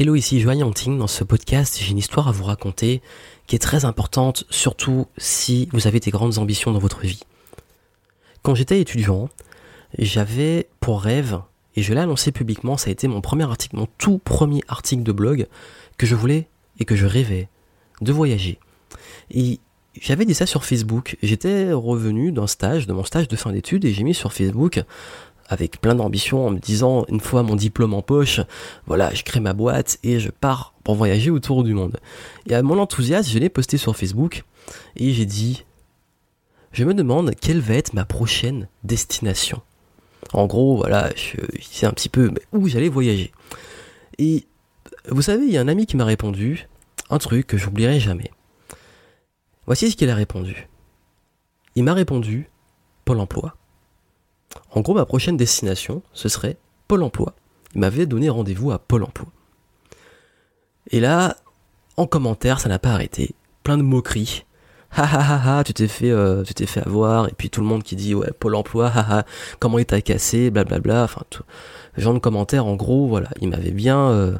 Hello, ici Joanne Yangting. Dans ce podcast, j'ai une histoire à vous raconter qui est très importante, surtout si vous avez des grandes ambitions dans votre vie. Quand j'étais étudiant, j'avais pour rêve, et je l'ai annoncé publiquement, ça a été mon premier article, mon tout premier article de blog, que je voulais et que je rêvais de voyager. Et j'avais dit ça sur Facebook. J'étais revenu d'un stage, de mon stage de fin d'études, et j'ai mis sur Facebook avec plein d'ambition en me disant une fois mon diplôme en poche, voilà, je crée ma boîte et je pars pour voyager autour du monde. Et à mon enthousiasme, je l'ai posté sur Facebook et j'ai dit je me demande quelle va être ma prochaine destination. En gros, voilà, je, un petit peu où j'allais voyager. Et vous savez, il y a un ami qui m'a répondu un truc que j'oublierai jamais. Voici ce qu'il a répondu. Il m'a répondu Pôle emploi. En gros, ma prochaine destination, ce serait Pôle emploi. Il m'avait donné rendez-vous à Pôle emploi. Et là, en commentaire, ça n'a pas arrêté. Plein de moqueries. Ha ha ha ha, tu t'es fait, euh, tu t'es fait avoir. Et puis tout le monde qui dit ouais Pôle Emploi, ha ha, comment il t'a cassé, blablabla. Enfin, tout. genre de commentaires, en gros, voilà, il m'avait bien, euh,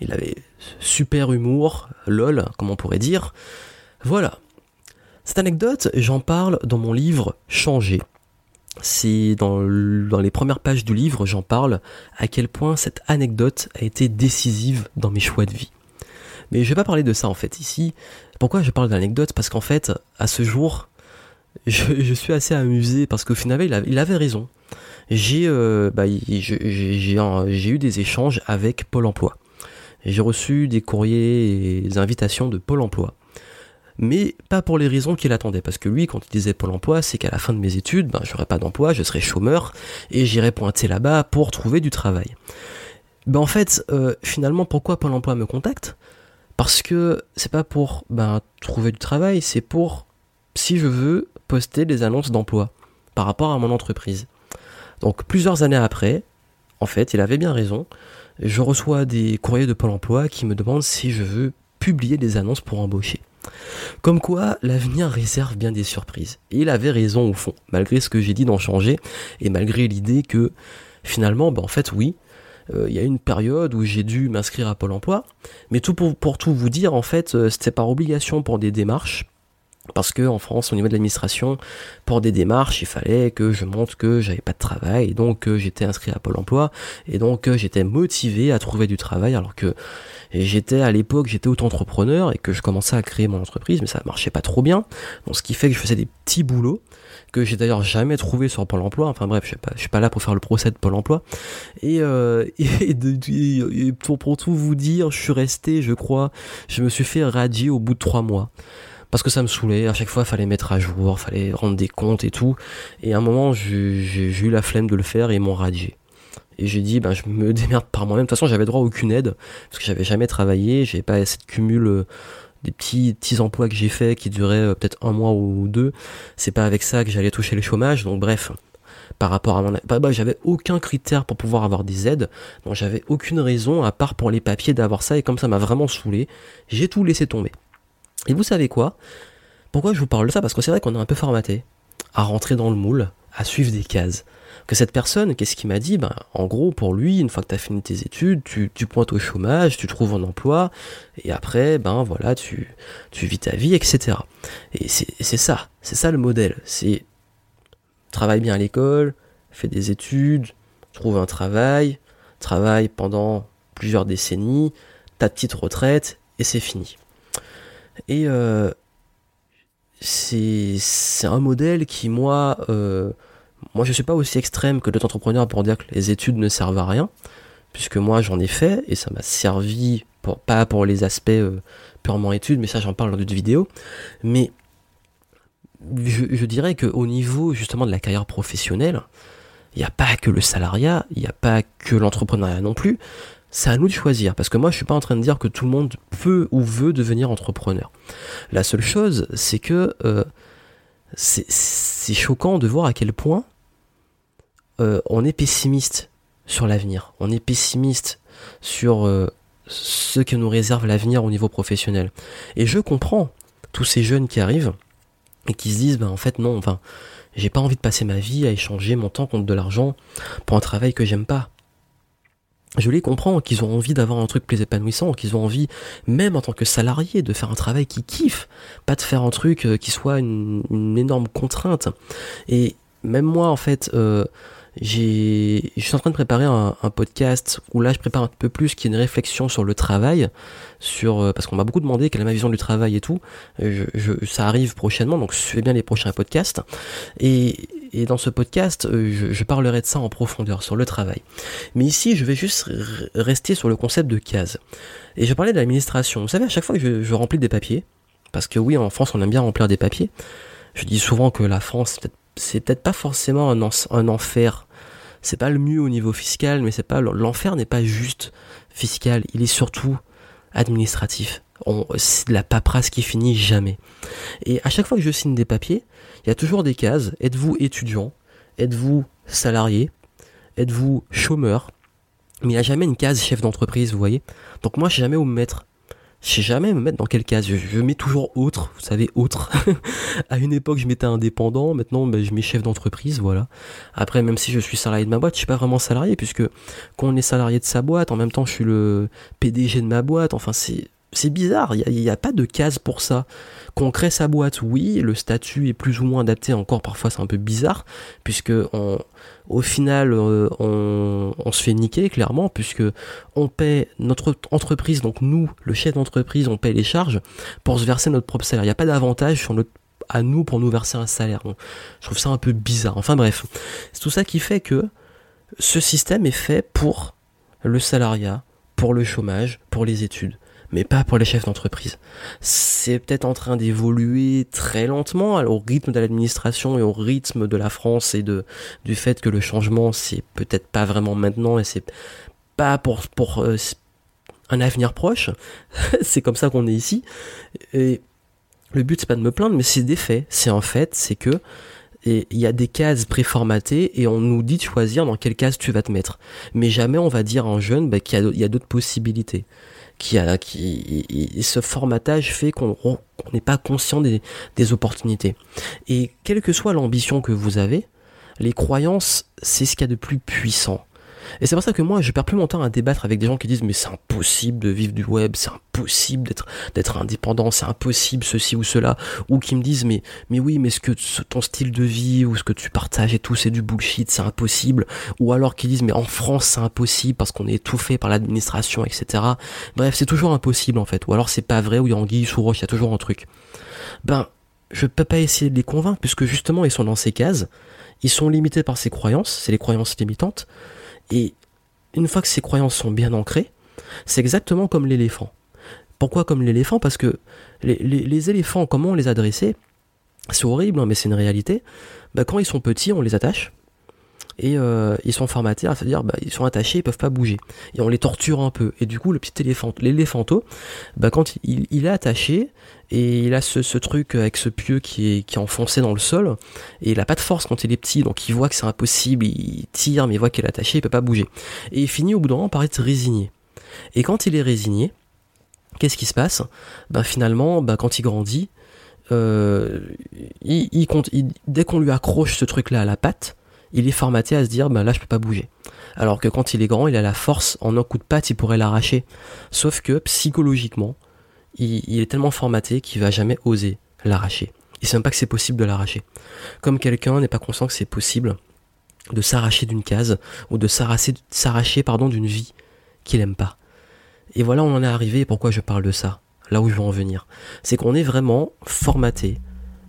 il avait super humour, lol, comme on pourrait dire. Voilà. Cette anecdote, j'en parle dans mon livre Changer, c'est dans, les premières pages du livre, j'en parle à quel point cette anecdote a été décisive dans mes choix de vie. Mais je vais pas parler de ça en fait ici. Pourquoi je parle d'anecdote Parce qu'en fait, à ce jour, je, suis assez amusé parce qu'au final, il, avait raison. Euh, bah, j'ai eu des échanges avec Pôle Emploi. J'ai reçu des courriers et des invitations de Pôle Emploi mais pas pour les raisons qu'il attendait. Parce que lui, quand il disait Pôle emploi, c'est qu'à la fin de mes études, ben, j'aurais pas d'emploi, je serais chômeur, et j'irais pointer là-bas pour trouver du travail. Ben, en fait, euh, finalement, pourquoi Pôle emploi me contacte? Parce que c'est pas pour ben, trouver du travail, c'est pour, si je veux, poster des annonces d'emploi par rapport à mon entreprise. Donc plusieurs années après, en fait, il avait bien raison, je reçois des courriers de Pôle emploi qui me demandent si je veux publier des annonces pour embaucher. Comme quoi, l'avenir réserve bien des surprises. Et il avait raison au fond, malgré ce que j'ai dit d'en changer, et malgré l'idée que finalement, bah, en fait, oui, euh, il y a une période où j'ai dû m'inscrire à Pôle Emploi, mais tout pour, tout vous dire, en fait, euh, c'était par obligation pour des démarches parce que en France, au niveau de l'administration, pour des démarches, il fallait que je montre que j'avais pas de travail, donc j'étais inscrit à Pôle Emploi, et donc j'étais motivé à trouver du travail, alors que j'étais à l'époque, j'étais auto-entrepreneur et que je commençais à créer mon entreprise, mais ça marchait pas trop bien. Donc ce qui fait que je faisais des petits boulots que j'ai d'ailleurs jamais trouvé sur Pôle Emploi. Enfin bref, je suis pas, là pour faire le procès de Pôle Emploi. Et, euh, et, pour tout vous dire, je suis resté, je crois, je me suis fait radier au bout de trois mois parce que ça me saoulait. À chaque fois, il fallait mettre à jour, fallait rendre des comptes et tout. Et à un moment, j'ai eu la flemme de le faire et ils m'ont radié. Et j'ai dit, ben, je me démerde par moi-même. De toute façon, j'avais droit à aucune aide, parce que j'avais jamais travaillé, j'avais pas assez de cumul euh, des petits, petits emplois que j'ai fait qui duraient euh, peut-être un mois ou deux. C'est pas avec ça que j'allais toucher le chômage, donc bref. Par rapport à mon, bah, bah, j'avais aucun critère pour pouvoir avoir des aides, donc j'avais aucune raison à part pour les papiers d'avoir ça, et comme ça m'a vraiment saoulé, j'ai tout laissé tomber. Et vous savez quoi? Pourquoi je vous parle de ça? Parce que c'est vrai qu'on est un peu formaté à rentrer dans le moule, à suivre des cases. Que cette personne, qu'est-ce qu'il m'a dit? Ben, En gros, pour lui, une fois que tu as fini tes études, tu, tu, pointes au chômage, tu trouves un emploi, et après, ben voilà, tu, tu vis ta vie, etc. Et c'est ça, c'est ça le modèle. C'est travaille bien à l'école, fais des études, trouve un travail, travaille pendant plusieurs décennies, ta petite retraite, et c'est fini. Et euh, c'est un modèle qui, moi, euh, moi je suis pas aussi extrême que d'autres entrepreneurs pour dire que les études ne servent à rien, puisque moi j'en ai fait et ça m'a servi, pour, pas pour les aspects euh, purement études, mais ça j'en parle dans d'autres vidéos, mais je, je dirais qu'au niveau justement de la carrière professionnelle, il n'y a pas que le salariat, il n'y a pas que l'entrepreneuriat non plus, c'est à nous de choisir. Parce que moi, je suis pas en train de dire que tout le monde peut ou veut devenir entrepreneur. La seule chose, c'est que euh, c'est choquant de voir à quel point euh, on est pessimiste sur l'avenir. On est pessimiste sur euh, ce que nous réserve l'avenir au niveau professionnel. Et je comprends tous ces jeunes qui arrivent et qui se disent, ben en fait non, enfin, j'ai pas envie de passer ma vie à échanger mon temps contre de l'argent pour un travail que j'aime pas. Je les comprends, qu'ils ont envie d'avoir un truc plus épanouissant, qu'ils ont envie, même en tant que salarié, de faire un travail qu'ils kiffent, pas de faire un truc euh, qui soit une, énorme contrainte. Et même moi, en fait, euh, j'ai, je suis en train de préparer un, podcast où là je prépare un peu plus qui est une réflexion sur le travail, sur euh, parce qu'on m'a beaucoup demandé quelle est ma vision du travail et tout. Ça arrive prochainement, donc suivez bien les prochains podcasts. Et, dans ce podcast, euh, je, parlerai de ça en profondeur sur le travail. Mais ici, je vais juste rester sur le concept de case. Et je parlais de l'administration. Vous savez, à chaque fois que je, je remplis des papiers, parce que oui, en France, on aime bien remplir des papiers. Je dis souvent que la France, c'est peut-être pas forcément un, un enfer c'est pas le mieux au niveau fiscal, mais c'est pas l'enfer n'est pas juste fiscal, il est surtout administratif. C'est de la paperasse qui finit jamais. Et à chaque fois que je signe des papiers, il y a toujours des cases. Êtes-vous étudiant? Êtes-vous salarié? Êtes-vous chômeur? Mais il n'y a jamais une case chef d'entreprise, vous voyez? Donc moi, je sais jamais où me mettre je sais jamais me mettre dans quelle case. Je, mets toujours autre, vous savez, autre. à une époque, je m'étais indépendant, maintenant, ben, je mets chef d'entreprise, voilà. Après, même si je suis salarié de ma boîte, je suis pas vraiment salarié, puisque quand on est salarié de sa boîte, en même temps, je suis le PDG de ma boîte, enfin, c'est, c'est bizarre, il n'y a, pas de case pour ça. Qu'on crée sa boîte, oui, le statut est plus ou moins adapté, encore parfois c'est un peu bizarre, puisque au final euh, on, se fait niquer clairement, puisque on paie notre entreprise, donc nous, le chef d'entreprise, on paie les charges pour se verser notre propre salaire. Il n'y a pas d'avantage sur notre à nous pour nous verser un salaire. je trouve ça un peu bizarre. Enfin bref, c'est tout ça qui fait que ce système est fait pour le salariat, pour le chômage, pour les études mais pas pour les chefs d'entreprise. C'est peut-être en train d'évoluer très lentement au rythme de l'administration et au rythme de la France et de du fait que le changement c'est peut-être pas vraiment maintenant et c'est pas pour pour euh, un avenir proche. c'est comme ça qu'on est ici et le but c'est pas de me plaindre mais c'est des faits, c'est en fait, c'est que il y a des cases préformatées et on nous dit de choisir dans quelle case tu vas te mettre. Mais jamais on va dire à un jeune bah, qu'il y a d'autres possibilités qui a qui ce formatage fait qu'on n'est pas conscient des, des opportunités. Et quelle que soit l'ambition que vous avez, les croyances, c'est ce qu'il y a de plus puissant. Et c'est pour ça que moi, je perds plus mon temps à débattre avec des gens qui disent mais c'est impossible de vivre du web, c'est impossible d'être d'être indépendant, c'est impossible ceci ou cela, ou qui me disent mais mais oui, mais ce que ton style de vie ou ce que tu partages et tout, c'est du bullshit, c'est impossible, ou alors qui disent mais en France c'est impossible parce qu'on est étouffé par l'administration, etc. Bref, c'est toujours impossible en fait, ou alors c'est pas vrai, ou il y a roche, il y a toujours un truc. Ben je peux pas essayer de les convaincre puisque justement ils sont dans ces cases, ils sont limités par ces croyances, c'est les croyances limitantes. Et une fois que ces croyances sont bien ancrées, c'est exactement comme l'éléphant. Pourquoi comme l'éléphant? Parce que les, éléphants, comment on les adressait C'est horrible, hein, mais c'est une réalité. Bah, quand ils sont petits, on les attache. Et euh, ils sont formatés, c'est-à-dire bah, ils sont attachés, ils peuvent pas bouger. Et on les torture un peu. Et du coup, le petit éléphant, l'éléphanto, bah, quand il, est attaché, et il a ce, truc avec ce pieu qui est, enfoncé dans le sol, et il a pas de force quand il est petit, donc il voit que c'est impossible, il tire, mais il voit qu'il est attaché, il peut pas bouger. Et il finit au bout d'un moment par être résigné. Et quand il est résigné, qu'est-ce qui se passe? Ben finalement, ben quand il grandit, euh, il, dès qu'on lui accroche ce truc-là à la patte, il est formaté à se dire, ben là je peux pas bouger. Alors que quand il est grand, il a la force, en un coup de patte, il pourrait l'arracher. Sauf que psychologiquement, il, est tellement formaté qu'il va jamais oser l'arracher. Il sait même pas que c'est possible de l'arracher. Comme quelqu'un n'est pas conscient que c'est possible de s'arracher d'une case ou de s'arracher pardon d'une vie qu'il aime pas. Et voilà, on en est arrivé. Et pourquoi je parle de ça Là où je veux en venir, c'est qu'on est vraiment formaté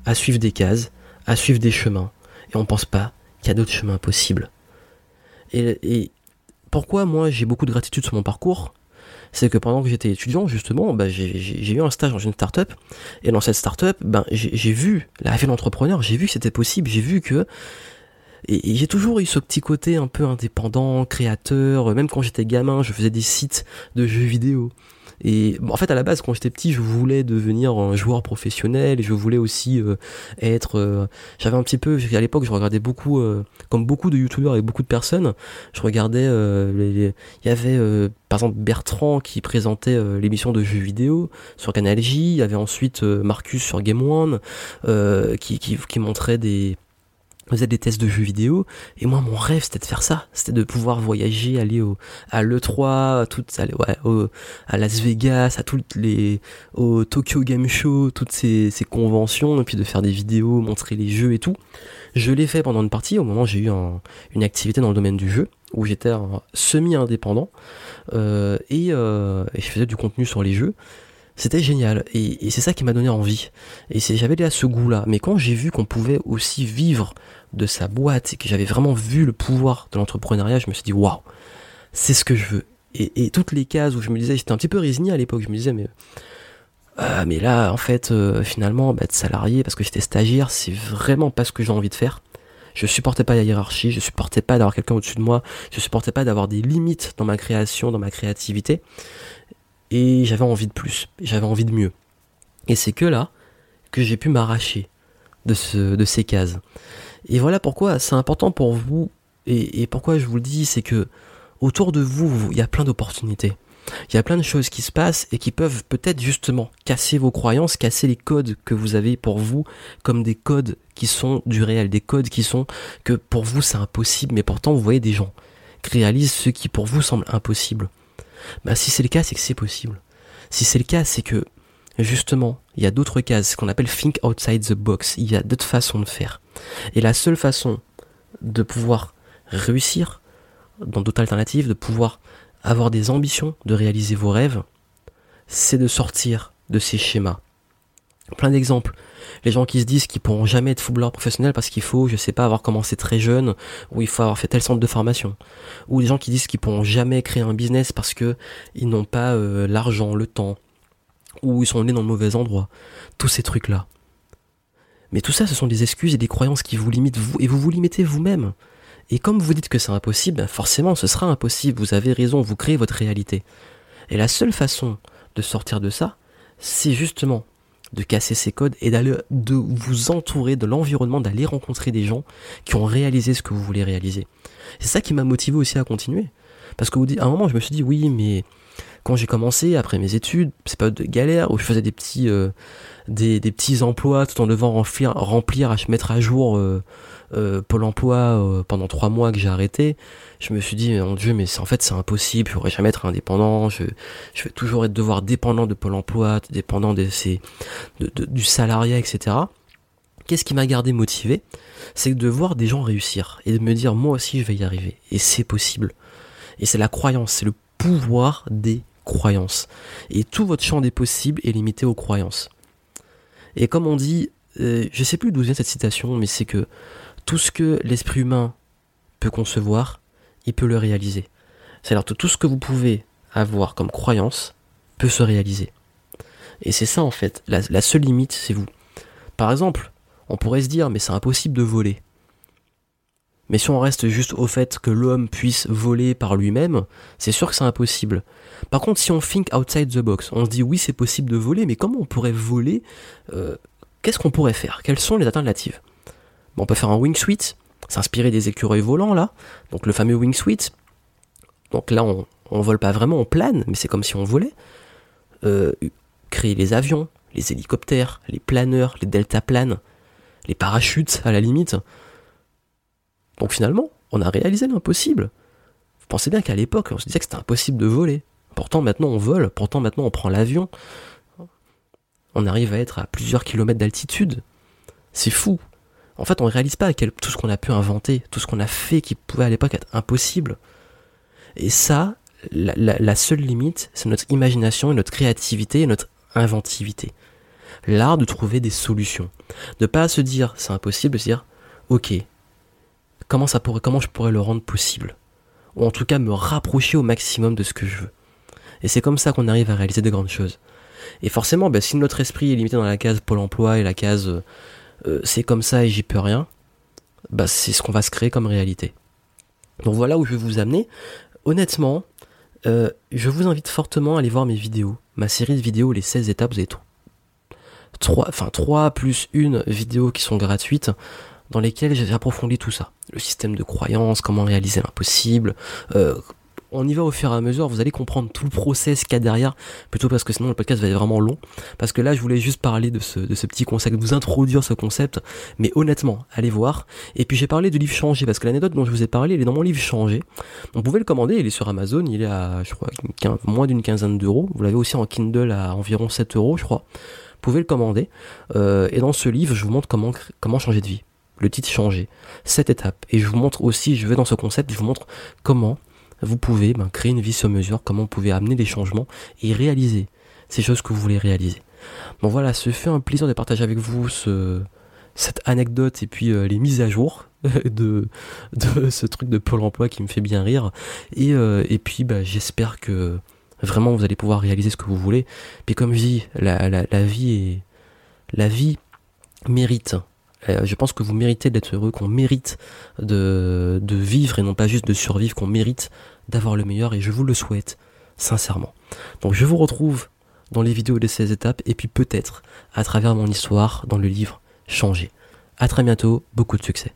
à suivre des cases, à suivre des chemins, et on pense pas d'autres chemins possibles. Et, pourquoi moi j'ai beaucoup de gratitude sur mon parcours c'est que pendant que j'étais étudiant, justement, bah, j'ai eu un stage dans une start-up, et dans cette start-up, ben, j'ai vu la vie d'entrepreneur, j'ai vu que c'était possible, j'ai vu que et, j'ai toujours eu ce petit côté un peu indépendant, créateur, même quand j'étais gamin, je faisais des sites de jeux vidéo. Et en fait, à la base, quand j'étais petit, je voulais devenir un joueur professionnel et je voulais aussi euh, être. Euh, j'avais un petit peu. À l'époque, je regardais beaucoup, euh, comme beaucoup de youtubeurs et beaucoup de personnes, je regardais. Il y avait par exemple Bertrand qui présentait l'émission de jeux vidéo sur Canal J. Il y avait ensuite Marcus sur Game One qui, qui, qui montrait des faisait des tests de jeux vidéo et moi mon rêve c'était de faire ça. C'était de pouvoir voyager aller au à l'E3 toutes aller ouais, au, à Las Vegas à toutes les au Tokyo Game Show toutes ces, ces conventions et puis de faire des vidéos montrer les jeux et tout. Je l'ai fait pendant une partie. Au moment où j'ai eu une activité dans le domaine du jeu où j'étais semi indépendant euh, et, euh, et je faisais du contenu sur les jeux. C'était génial et, c'est ça qui m'a donné envie. Et j'avais déjà ce goût là mais quand j'ai vu qu'on pouvait aussi vivre de sa boîte et que j'avais vraiment vu le pouvoir de l'entrepreneuriat je me suis dit waouh c'est ce que je veux et, toutes les cases où je me disais j'étais un petit peu résigné à l'époque je me disais mais euh, mais là en fait euh, finalement bah, être salarié parce que j'étais stagiaire c'est vraiment pas ce que j'ai envie de faire je supportais pas la hiérarchie, je supportais pas d'avoir quelqu'un au-dessus de moi, je supportais pas d'avoir des limites dans ma création, dans ma créativité et j'avais envie de plus, j'avais envie de mieux. Et c'est que là que j'ai pu m'arracher de, ce, de ces cases. Et voilà pourquoi c'est important pour vous, et, pourquoi je vous le dis, c'est que autour de vous, il y a plein d'opportunités. Il y a plein de choses qui se passent et qui peuvent peut-être justement casser vos croyances, casser les codes que vous avez pour vous, comme des codes qui sont du réel, des codes qui sont que pour vous c'est impossible, mais pourtant vous voyez des gens qui réalisent ce qui pour vous semble impossible. Bah, si c'est le cas, c'est que c'est possible. Si c'est le cas, c'est que justement, il y a d'autres cases, ce qu'on appelle think outside the box. Il y a d'autres façons de faire. Et la seule façon de pouvoir réussir dans d'autres alternatives, de pouvoir avoir des ambitions, de réaliser vos rêves, c'est de sortir de ces schémas. Plein d'exemples les gens qui se disent qu'ils pourront jamais être footballeurs professionnels parce qu'il faut, je sais pas, avoir commencé très jeune, ou il faut avoir fait tel centre de formation, ou des gens qui disent qu'ils pourront jamais créer un business parce que ils n'ont pas euh, l'argent, le temps, ou ils sont nés dans le mauvais endroit, tous ces trucs là. Mais tout ça, ce sont des excuses et des croyances qui vous limitent vous, et vous vous limitez vous-même. Et comme vous dites que c'est impossible, ben forcément ce sera impossible, vous avez raison, vous créez votre réalité. Et la seule façon de sortir de ça, c'est justement de casser ces codes et d'aller de vous entourer de l'environnement, d'aller rencontrer des gens qui ont réalisé ce que vous voulez réaliser. C'est ça qui m'a motivé aussi à continuer. Parce qu'à un moment, je me suis dit, oui, mais quand j'ai commencé, après mes études, c'est pas de galère, où je faisais des petits, euh, des, petits emplois tout en devant remplir, remplir à mettre à jour euh, euh, Pôle emploi pendant trois mois que j'ai arrêté, je me suis dit, mon Dieu, mais en fait c'est impossible, je pourrais jamais être indépendant, je, vais toujours être devoir dépendant de Pôle emploi, dépendant de ces, de, du salariat, etc. Qu'est-ce qui m'a gardé motivé? C'est de voir des gens réussir et de me dire, moi aussi je vais y arriver. Et c'est possible. Et c'est la croyance, c'est le pouvoir des croyances. Et tout votre champ des possibles est limité aux croyances. Et comme on dit, euh, je sais plus d'où vient cette citation, mais c'est que tout ce que l'esprit humain peut concevoir, il peut le réaliser. C'est-à-dire que tout ce que vous pouvez avoir comme croyance peut se réaliser. Et c'est ça en fait, la, la seule limite, c'est vous. Par exemple, on pourrait se dire, mais c'est impossible de voler. Mais si on reste juste au fait que l'homme puisse voler par lui-même, c'est sûr que c'est impossible. Par contre, si on think outside the box, on se dit oui c'est possible de voler, mais comment on pourrait voler euh, Qu'est-ce qu'on pourrait faire? Quelles sont les alternatives on peut faire un wingsuit, s'inspirer des écureuils volants là, donc le fameux wingsuit. Donc là, on, on vole pas vraiment, on plane, mais c'est comme si on volait. Euh, créer les avions, les hélicoptères, les planeurs, les deltaplanes, les parachutes à la limite. Donc finalement, on a réalisé l'impossible. Vous pensez bien qu'à l'époque, on se disait que c'était impossible de voler. Pourtant maintenant on vole, pourtant maintenant on prend l'avion. On arrive à être à plusieurs kilomètres d'altitude. C'est fou. En fait, on ne réalise pas tout ce qu'on a pu inventer, tout ce qu'on a fait qui pouvait à l'époque être impossible. Et ça, la, seule limite, c'est notre imagination et notre créativité et notre inventivité. L'art de trouver des solutions. De pas se dire c'est impossible, de se dire ok, comment je pourrais le rendre possible, ou en tout cas me rapprocher au maximum de ce que je veux. Et c'est comme ça qu'on arrive à réaliser de grandes choses. Et forcément, ben, si notre esprit est limité dans la case Pôle Emploi et la case euh, euh, c'est comme ça et j'y peux rien, bah c'est ce qu'on va se créer comme réalité. Donc voilà où je vais vous amener. Honnêtement, euh, je vous invite fortement à aller voir mes vidéos, ma série de vidéos, les 16 étapes, avez tout. 3, enfin 3 plus une vidéo qui sont gratuites dans lesquelles j'ai approfondi tout ça. Le système de croyance, comment réaliser l'impossible, euh, on y va au fur et à mesure, vous allez comprendre tout le process qu'il y a derrière, plutôt parce que sinon le podcast va être vraiment long. Parce que là, je voulais juste parler de ce, de ce petit concept, vous introduire ce concept, mais honnêtement, allez voir. Et puis j'ai parlé de livre changé, parce que l'anecdote dont je vous ai parlé, elle est dans mon livre changé. On pouvait le commander, il est sur Amazon, il est à, je crois, moins d'une quinzaine d'euros. Vous l'avez aussi en Kindle à environ 7 euros, je crois. Vous pouvez le commander. Euh, et dans ce livre, je vous montre comment, comment changer de vie le titre changer, cette étape. Et je vous montre aussi, je vais dans ce concept, je vous montre comment vous pouvez ben, créer une vie sur mesure, comment vous pouvez amener des changements et réaliser ces choses que vous voulez réaliser. Bon voilà, ce fait un plaisir de partager avec vous ce, cette anecdote et puis euh, les mises à jour de, ce truc de Pôle emploi qui me fait bien rire. Et, euh, puis bah, j'espère que vraiment vous allez pouvoir réaliser ce que vous voulez. Puis comme je dis, la, vie la vie mérite je pense que vous méritez d'être heureux, qu'on mérite de, de vivre et non pas juste de survivre, qu'on mérite d'avoir le meilleur et je vous le souhaite sincèrement. Donc je vous retrouve dans les vidéos de ces étapes et puis peut-être à travers mon histoire dans le livre Changer. À très bientôt, beaucoup de succès.